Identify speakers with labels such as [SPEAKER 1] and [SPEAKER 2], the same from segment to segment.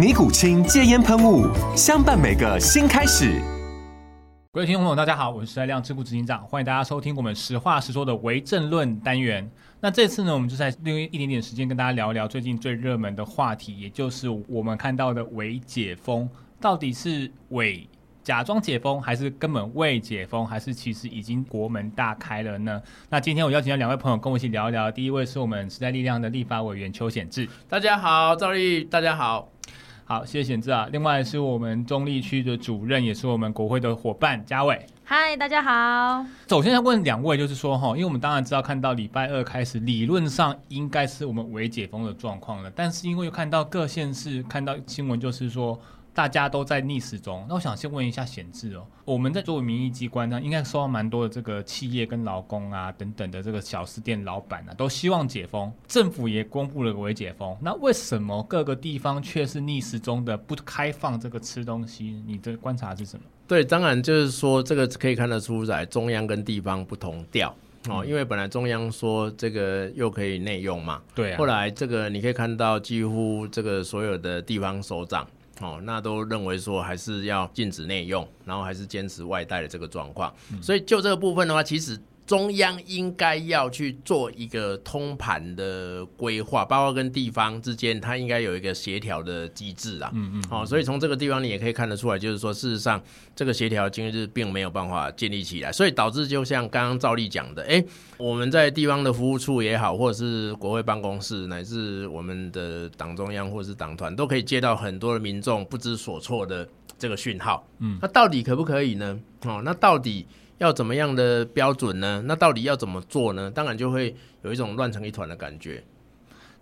[SPEAKER 1] 尼古清戒烟喷雾，相伴每个新开始。
[SPEAKER 2] 各位听众朋友，大家好，我是时代力量智库执行长，欢迎大家收听我们实话实说的为政论单元。那这次呢，我们就在利用一点点时间跟大家聊一聊最近最热门的话题，也就是我们看到的伪解封，到底是伪假装解封，还是根本未解封，还是其实已经国门大开了呢？那今天我邀请到两位朋友跟我一起聊一聊，第一位是我们时代力量的立法委员邱显志，
[SPEAKER 3] 大家好，赵丽，大家好。
[SPEAKER 2] 好，谢谢贤志啊。另外是我们中立区的主任，也是我们国会的伙伴嘉伟。
[SPEAKER 4] 嗨，大家好。
[SPEAKER 2] 首先要问两位，就是说哈，因为我们当然知道，看到礼拜二开始，理论上应该是我们微解封的状况了，但是因为又看到各县市看到新闻，就是说。大家都在逆时钟，那我想先问一下贤智哦，我们在作为民意机关呢，应该收到蛮多的这个企业跟劳工啊等等的这个小吃店老板啊，都希望解封，政府也公布了个微解封，那为什么各个地方却是逆时钟的不开放这个吃东西？你的观察是什么？
[SPEAKER 3] 对，当然就是说这个可以看得出来，中央跟地方不同调哦，嗯、因为本来中央说这个又可以内用嘛，
[SPEAKER 2] 对、啊，
[SPEAKER 3] 后来这个你可以看到几乎这个所有的地方首长。哦，那都认为说还是要禁止内用，然后还是坚持外带的这个状况。所以就这个部分的话，其实中央应该要去做一个通盘的规划，包括跟地方之间，它应该有一个协调的机制啊。嗯嗯。好、所以从这个地方你也可以看得出来，就是说事实上这个协调今日并没有办法建立起来，所以导致就像刚刚赵立讲的，哎。我们在地方的服务处也好，或者是国会办公室，乃至我们的党中央或者是党团，都可以接到很多的民众不知所措的这个讯号。嗯，那到底可不可以呢？哦，那到底要怎么样的标准呢？那到底要怎么做呢？当然就会有一种乱成一团的感觉。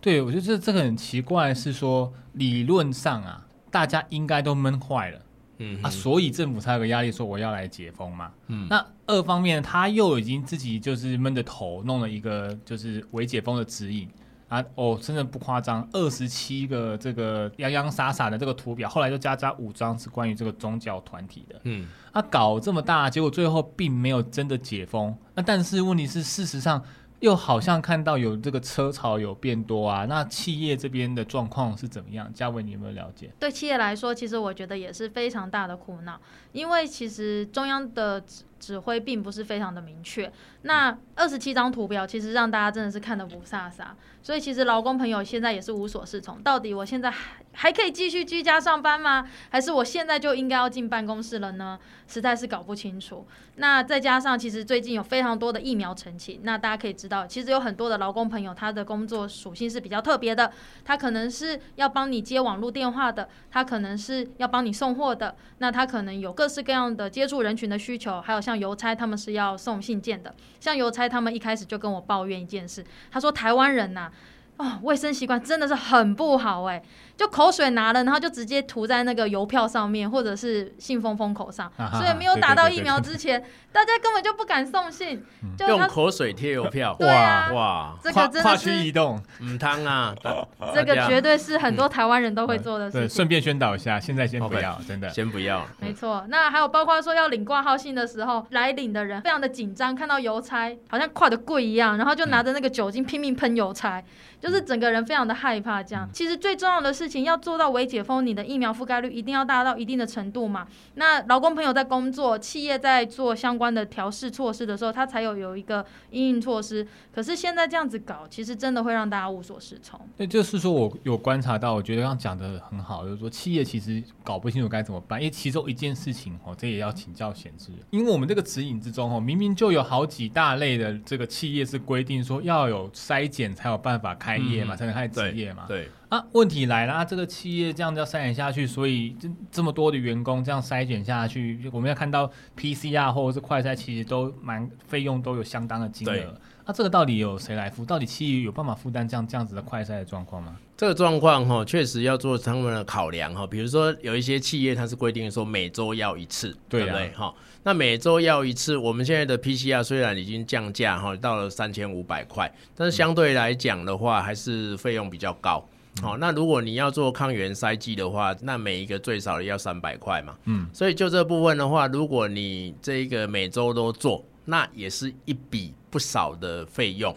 [SPEAKER 2] 对，我觉得这这个很奇怪，是说理论上啊，大家应该都闷坏了。嗯啊，所以政府才有个压力，说我要来解封嘛。嗯，那二方面他又已经自己就是闷着头弄了一个就是伪解封的指引啊，哦，真的不夸张，二十七个这个洋洋洒洒的这个图表，后来又加加五张是关于这个宗教团体的。嗯，啊，搞这么大，结果最后并没有真的解封。那但是问题是，事实上。又好像看到有这个车潮有变多啊，那企业这边的状况是怎么样？嘉伟，你有没有了解？
[SPEAKER 4] 对企业来说，其实我觉得也是非常大的苦恼，因为其实中央的指挥并不是非常的明确。那二十七张图表其实让大家真的是看得不飒飒，所以其实劳工朋友现在也是无所适从。到底我现在还可以继续居家上班吗？还是我现在就应该要进办公室了呢？实在是搞不清楚。那再加上其实最近有非常多的疫苗陈情，那大家可以知道，其实有很多的劳工朋友他的工作属性是比较特别的，他可能是要帮你接网络电话的，他可能是要帮你送货的，那他可能有各式各样的接触人群的需求，还有像邮差他们是要送信件的，像邮差他们一开始就跟我抱怨一件事，他说台湾人呐、哦，卫生习惯真的是很不好哎，就口水拿了，然后就直接涂在那个邮票上面，或者是信封封口上，所以没有打到疫苗之前，对对对对大家根本就不敢送信，嗯、就
[SPEAKER 3] 用口水贴邮票，
[SPEAKER 4] 哇
[SPEAKER 3] 哇，
[SPEAKER 4] 这个真的是
[SPEAKER 2] 移动，
[SPEAKER 3] 嗯，汤啊，
[SPEAKER 4] 这个绝对是很多台湾人都会做的事情。
[SPEAKER 2] 对，顺便宣导一下，现在先不要，真的。
[SPEAKER 3] 先不要。
[SPEAKER 4] 没错，那还有包括说要领挂号信的时候，来领的人非常的紧张，看到邮差好像跨的贵一样，然后就拿着那个酒精拼命喷邮差。就就是整个人非常的害怕。这样，嗯、其实最重要的事情要做到微解封，你的疫苗覆盖率一定要达到一定的程度嘛。那劳工朋友在工作，企业在做相关的调试措施的时候，他才有有一个应应措施。可是现在这样子搞，其实真的会让大家无所适从。
[SPEAKER 2] 对，就是说我有观察到，我觉得刚刚讲的很好，就是说企业其实搞不清楚该怎么办，因为其中一件事情哦，这也要请教贤智，因为我们这个指引之中哦，明明就有好几大类的这个企业是规定说要有筛检才有办法开业嘛，嗯、才能开始职业嘛。
[SPEAKER 3] 对。对
[SPEAKER 2] 啊，问题来了啊！这个企业这样子要筛选下去，所以这这么多的员工这样筛选下去，我们要看到 PCR 或者是快筛，其实都蛮费用都有相当的金额。那这个到底有谁来付？到底企业有办法负担这样这样子的快筛的状况吗？
[SPEAKER 3] 这个状况哈，确实要做他们的考量哈。比如说有一些企业它是规定说每周要一次，对不对？哈，那每周要一次，我们现在的 PCR 虽然已经降价哈，到了三千五百块，但是相对来讲的话，还是费用比较高。好，那如果你要做抗原筛剂的话，那每一个最少的要三百块嘛。嗯，所以就这部分的话，如果你这一个每周都做，那也是一笔不少的费用。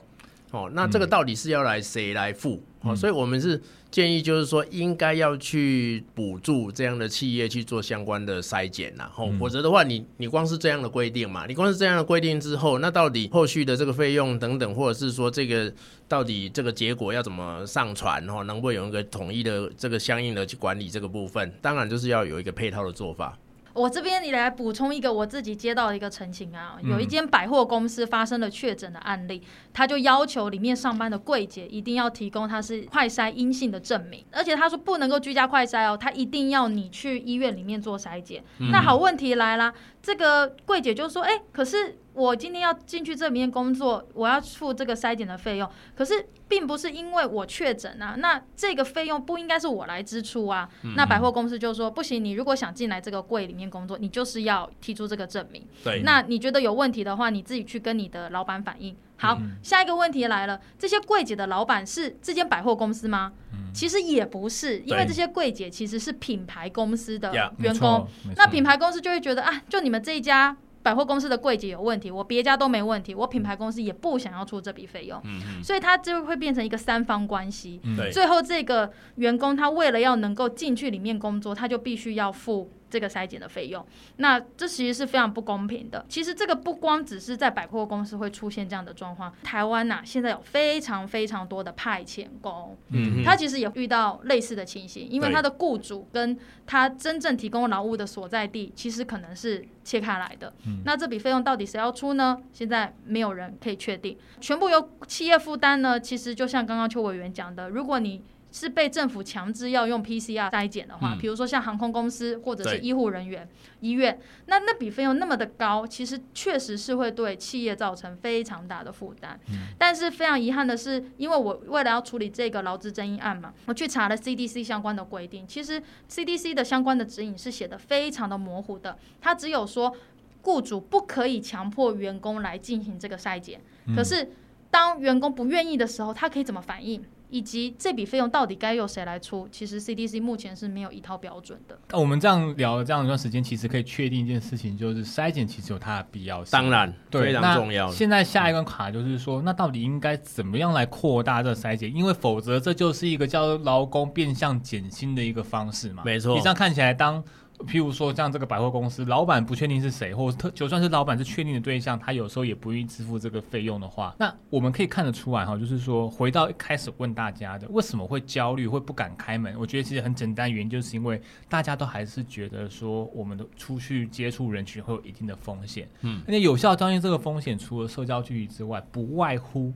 [SPEAKER 3] 哦，那这个到底是要来谁来付？哦，所以我们是。建议就是说，应该要去补助这样的企业去做相关的筛检，然后否则的话你，你你光是这样的规定嘛，你光是这样的规定之后，那到底后续的这个费用等等，或者是说这个到底这个结果要怎么上传，哦能不能有一个统一的这个相应的去管理这个部分，当然就是要有一个配套的做法。
[SPEAKER 4] 我这边你来补充一个我自己接到的一个澄清啊，有一间百货公司发生了确诊的案例，他就要求里面上班的柜姐一定要提供他是快筛阴性的证明，而且他说不能够居家快筛哦，他一定要你去医院里面做筛检。那好，问题来了，这个柜姐就说，哎，可是。我今天要进去这里面工作，我要付这个筛检的费用，可是并不是因为我确诊啊，那这个费用不应该是我来支出啊。嗯、那百货公司就说不行，你如果想进来这个柜里面工作，你就是要提出这个证明。对，那你觉得有问题的话，你自己去跟你的老板反映。好，嗯、下一个问题来了，这些柜姐的老板是这间百货公司吗？嗯、其实也不是，因为这些柜姐其实是品牌公司的员工，那品牌公司就会觉得啊，就你们这一家。百货公司的柜姐有问题，我别家都没问题，我品牌公司也不想要出这笔费用，嗯、所以它就会变成一个三方关系。嗯、最后这个员工他为了要能够进去里面工作，他就必须要付。这个筛检的费用，那这其实是非常不公平的。其实这个不光只是在百货公司会出现这样的状况，台湾呐、啊、现在有非常非常多的派遣工，嗯，他其实也遇到类似的情形，因为他的雇主跟他真正提供劳务的所在地其实可能是切开来的。嗯，那这笔费用到底谁要出呢？现在没有人可以确定，全部由企业负担呢？其实就像刚刚邱委员讲的，如果你是被政府强制要用 PCR 筛检的话，比如说像航空公司或者是医护人员、医院，那那笔费用那么的高，其实确实是会对企业造成非常大的负担。但是非常遗憾的是，因为我为了要处理这个劳资争议案嘛，我去查了 CDC 相关的规定，其实 CDC 的相关的指引是写的非常的模糊的，它只有说雇主不可以强迫员工来进行这个筛检，可是当员工不愿意的时候，他可以怎么反应？以及这笔费用到底该由谁来出？其实 CDC 目前是没有一套标准的。那我们这样聊了这样一段时间，其实可以确定一件事情，就是筛检其实有它的必要性。
[SPEAKER 3] 当然，对，非常重要。
[SPEAKER 2] 现在下一关卡就是说，那到底应该怎么样来扩大这个筛检？因为否则这就是一个叫劳工变相减薪的一个方式嘛。
[SPEAKER 3] 没错。
[SPEAKER 2] 你这样看起来当。譬如说，像这个百货公司老板不确定是谁，或者特就算是老板是确定的对象，他有时候也不愿意支付这个费用的话，那我们可以看得出来哈，就是说回到一开始问大家的，为什么会焦虑，会不敢开门？我觉得其实很简单，原因就是因为大家都还是觉得说，我们的出去接触人群会有一定的风险。嗯，而且有效降低这个风险，除了社交距离之外，不外乎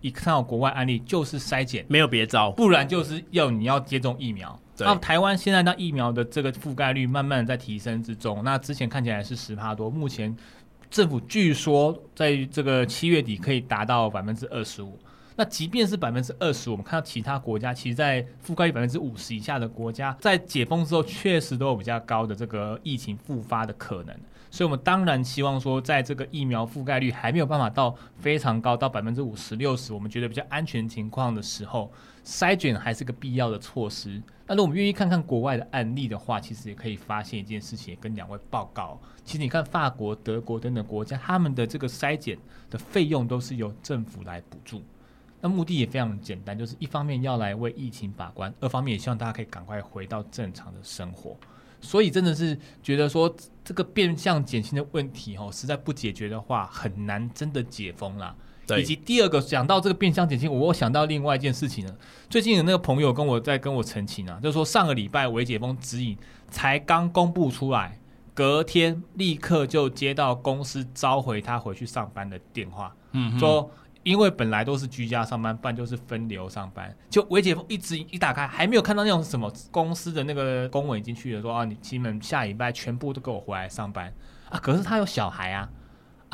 [SPEAKER 2] 一看到国外案例就是筛检，
[SPEAKER 3] 没有别招，
[SPEAKER 2] 不然就是要你要接种疫苗。那台湾现在那疫苗的这个覆盖率慢慢在提升之中，那之前看起来是十帕多，目前政府据说在这个七月底可以达到百分之二十五。那即便是百分之二十，我们看到其他国家，其实在覆盖率百分之五十以下的国家，在解封之后确实都有比较高的这个疫情复发的可能。所以，我们当然希望说，在这个疫苗覆盖率还没有办法到非常高，到百分之五十六十，我们觉得比较安全情况的时候，筛检还是个必要的措施。但是我们愿意看看国外的案例的话，其实也可以发现一件事情，也跟两位报告。其实你看法国、德国等等国家，他们的这个筛检的费用都是由政府来补助。那目的也非常简单，就是一方面要来为疫情把关，二方面也希望大家可以赶快回到正常的生活。所以真的是觉得说这个变相减薪的问题哦，实在不解决的话，很难真的解封啦。对。以及第二个讲到这个变相减轻，我想到另外一件事情呢。最近有那个朋友跟我在跟我澄清啊，就是说上个礼拜微解封指引才刚公布出来，隔天立刻就接到公司召回他回去上班的电话，嗯，说。因为本来都是居家上班，不然就是分流上班。就微解封一直一打开，还没有看到那种什么公司的那个公文已经去了，说啊，你亲们下礼拜全部都给我回来上班啊。可是他有小孩啊。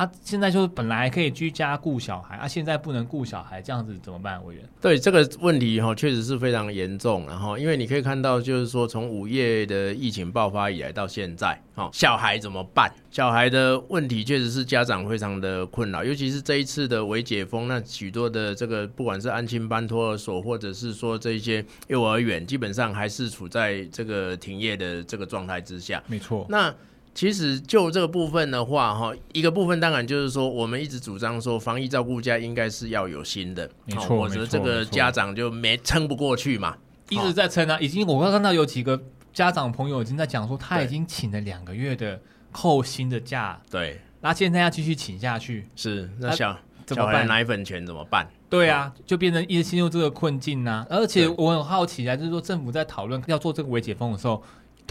[SPEAKER 2] 啊，现在就是本来可以居家顾小孩啊，现在不能顾小孩，这样子怎么办？委员，
[SPEAKER 3] 对这个问题哈，确实是非常严重。然后，因为你可以看到，就是说从五月的疫情爆发以来到现在，哈，小孩怎么办？小孩的问题确实是家长非常的困扰，尤其是这一次的微解封，那许多的这个不管是安亲班、托儿所，或者是说这些幼儿园，基本上还是处在这个停业的这个状态之下。
[SPEAKER 2] 没错，
[SPEAKER 3] 那。其实就这个部分的话，哈，一个部分当然就是说，我们一直主张说，防疫照顾假应该是要有薪的，
[SPEAKER 2] 没错，
[SPEAKER 3] 否则这个家长就没撑不过去嘛。
[SPEAKER 2] 一直在撑啊，已经我刚看到有几个家长朋友已经在讲说，他已经请了两个月的扣薪的假，
[SPEAKER 3] 对，
[SPEAKER 2] 那现在要继续请下去，
[SPEAKER 3] 是那小小孩奶粉钱怎么办？
[SPEAKER 2] 对啊，就变成一直陷入这个困境啊。而且我很好奇啊，就是说政府在讨论要做这个微解封的时候。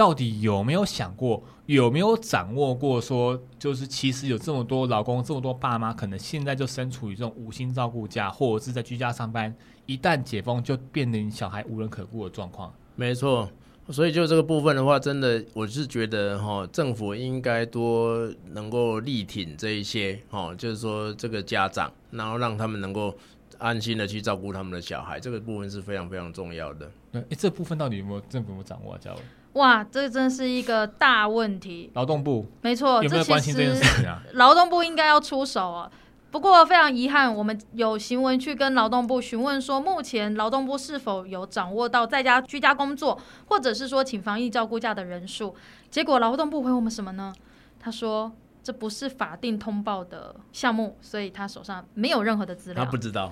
[SPEAKER 2] 到底有没有想过，有没有掌握过？说就是其实有这么多老公，这么多爸妈，可能现在就身处于这种无薪照顾家，或者是在居家上班。一旦解封，就变成小孩无人可顾的状况。
[SPEAKER 3] 没错，所以就这个部分的话，真的我是觉得哈，政府应该多能够力挺这一些哈，就是说这个家长，然后让他们能够安心的去照顾他们的小孩，这个部分是非常非常重要的。
[SPEAKER 2] 对，诶，这部分到底有没有政府有掌握啊？嘉伟？
[SPEAKER 4] 哇，这真是一个大问题。
[SPEAKER 2] 劳动部
[SPEAKER 4] 没错，
[SPEAKER 2] 有没有关心这件事情啊？
[SPEAKER 4] 劳动部应该要出手啊。不过非常遗憾，我们有行文去跟劳动部询问说，目前劳动部是否有掌握到在家居家工作，或者是说请防疫照顾假的人数？结果劳动部回我们什么呢？他说这不是法定通报的项目，所以他手上没有任何的资料。
[SPEAKER 3] 他不知道。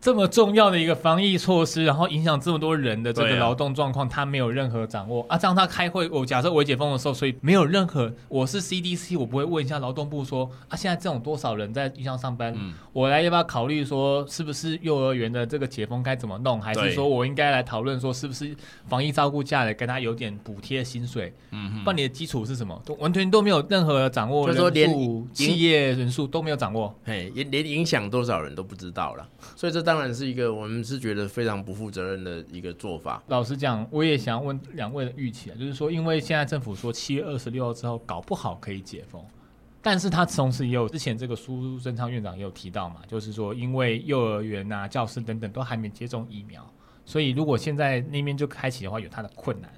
[SPEAKER 2] 这这么重要的一个防疫措施，然后影响这么多人的这个劳动状况，啊、他没有任何掌握啊！这样他开会，我假设我解封的时候，所以没有任何，我是 CDC，我不会问一下劳动部说啊，现在这种多少人在医上上班，嗯、我来要不要考虑说，是不是幼儿园的这个解封该怎么弄，还是说我应该来讨论说，是不是防疫照顾假来，给他有点补贴薪水？嗯哼，不然你的基础是什么？都完全都没有任何掌握，就是说连企业人数都没有掌握，
[SPEAKER 3] 嘿，连影响多少人都不知道了。所以这当然是一个我们是觉得非常不负责任的一个做法。
[SPEAKER 2] 老实讲，我也想问两位的预期啊，就是说，因为现在政府说七月二十六号之后搞不好可以解封，但是他同时也有之前这个苏贞昌院长也有提到嘛，就是说因为幼儿园啊、教师等等都还没接种疫苗，所以如果现在那边就开启的话，有他的困难。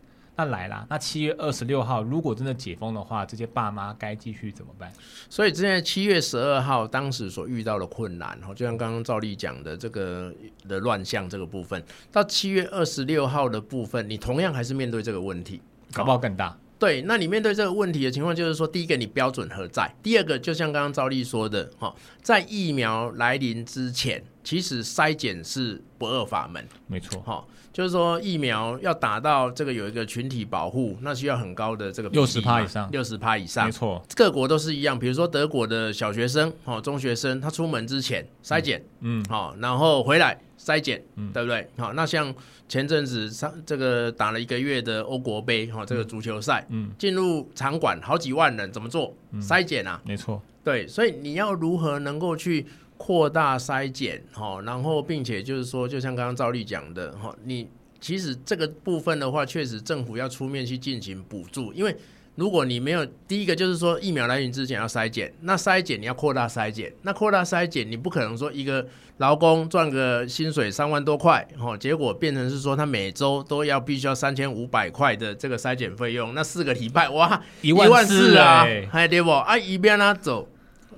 [SPEAKER 2] 那来啦，那七月二十六号如果真的解封的话，这些爸妈该继续怎么办？
[SPEAKER 3] 所以，之前七月十二号当时所遇到的困难，就像刚刚赵丽讲的这个的乱象这个部分，到七月二十六号的部分，你同样还是面对这个问题，
[SPEAKER 2] 搞不好更大。
[SPEAKER 3] 对，那你面对这个问题的情况，就是说，第一个你标准何在？第二个，就像刚刚赵丽说的，哈，在疫苗来临之前，其实筛检是不二法门，
[SPEAKER 2] 没错，
[SPEAKER 3] 哈。就是说，疫苗要达到这个有一个群体保护，那需要很高的这个
[SPEAKER 2] 六十趴以上，
[SPEAKER 3] 六十趴以上，
[SPEAKER 2] 没错。
[SPEAKER 3] 各国都是一样，比如说德国的小学生、哦中学生，他出门之前筛检，嗯，好、嗯，然后回来筛检，嗯，对不对？好，那像前阵子上这个打了一个月的欧国杯，哈，这个足球赛，嗯，进入场馆好几万人，怎么做？筛检啊，
[SPEAKER 2] 没错，
[SPEAKER 3] 对，所以你要如何能够去？扩大筛检，哈，然后并且就是说，就像刚刚赵丽讲的，哈，你其实这个部分的话，确实政府要出面去进行补助，因为如果你没有第一个就是说疫苗来临之前要筛检，那筛检你要扩大筛检，那扩大筛检你不可能说一个劳工赚个薪水三万多块，哦，结果变成是说他每周都要必须要三千五百块的这个筛检费用，那四个礼拜哇一万四啊，还对不啊一边他走。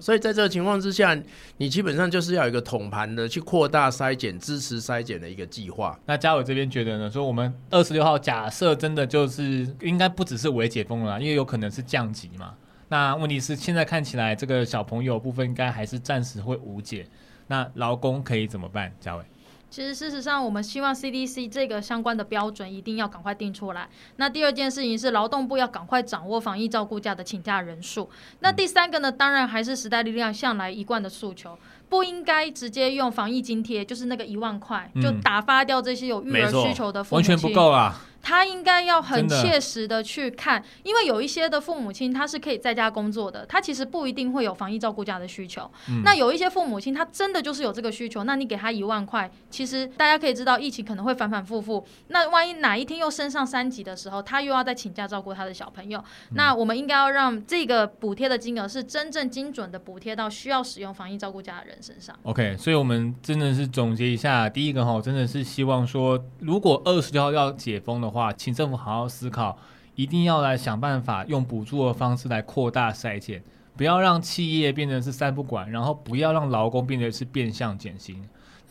[SPEAKER 3] 所以在这个情况之下，你基本上就是要有一个统盘的去扩大筛检、支持筛检的一个计划。
[SPEAKER 2] 那嘉伟这边觉得呢？说我们二十六号假设真的就是应该不只是微解封了，因为有可能是降级嘛。那问题是现在看起来这个小朋友部分应该还是暂时会无解。那劳工可以怎么办？嘉伟。
[SPEAKER 4] 其实，事实上，我们希望 CDC 这个相关的标准一定要赶快定出来。那第二件事情是，劳动部要赶快掌握防疫照顾假的请假人数。那第三个呢，当然还是时代力量向来一贯的诉求，不应该直接用防疫津贴，就是那个一万块，就打发掉这些有育儿需求的父母亲。
[SPEAKER 2] 完全不够啊。
[SPEAKER 4] 他应该要很切实的去看，因为有一些的父母亲他是可以在家工作的，他其实不一定会有防疫照顾假的需求。嗯、那有一些父母亲他真的就是有这个需求，那你给他一万块，其实大家可以知道疫情可能会反反复复，那万一哪一天又升上三级的时候，他又要再请假照顾他的小朋友，嗯、那我们应该要让这个补贴的金额是真正精准的补贴到需要使用防疫照顾假的人身上。
[SPEAKER 2] OK，所以我们真的是总结一下，第一个哈，真的是希望说，如果二十六号要解封的话，请政府好好思考，一定要来想办法用补助的方式来扩大筛检，不要让企业变成是三不管，然后不要让劳工变成是变相减薪。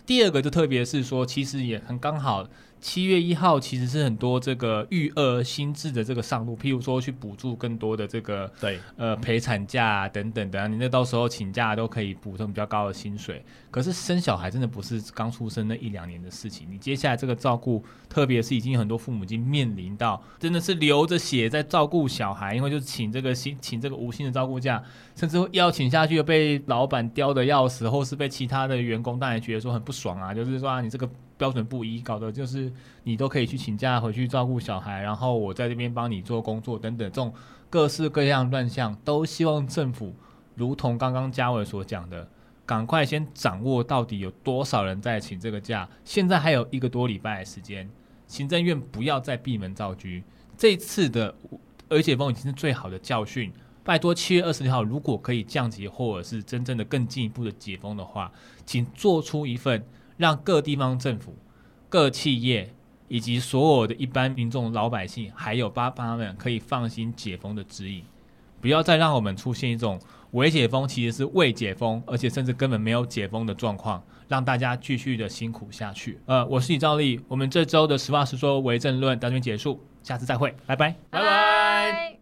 [SPEAKER 2] 第二个就特别是说，其实也很刚好。七月一号其实是很多这个育儿心智的这个上路，譬如说去补助更多的这个
[SPEAKER 3] 对
[SPEAKER 2] 呃陪产假啊等等的，你那到时候请假都可以补上比较高的薪水。可是生小孩真的不是刚出生那一两年的事情，你接下来这个照顾，特别是已经有很多父母已经面临到真的是流着血在照顾小孩，因为就请这个薪请这个无薪的照顾假，甚至要请下去又被老板刁的要死，或是被其他的员工当然觉得说很不爽啊，就是说啊你这个。标准不一，搞得就是你都可以去请假回去照顾小孩，然后我在这边帮你做工作等等，这种各式各样乱象，都希望政府如同刚刚嘉伟所讲的，赶快先掌握到底有多少人在请这个假。现在还有一个多礼拜的时间，行政院不要再闭门造车。这次的而解封已经是最好的教训，拜托七月二十六号如果可以降级或者是真正的更进一步的解封的话，请做出一份。让各地方政府、各企业以及所有的一般民众、老百姓，还有爸爸们可以放心解封的指引，不要再让我们出现一种伪解封其实是未解封，而且甚至根本没有解封的状况，让大家继续的辛苦下去。呃，我是李兆立，我们这周的实话实说为政论到这边结束，下次再会，拜拜，
[SPEAKER 4] 拜拜。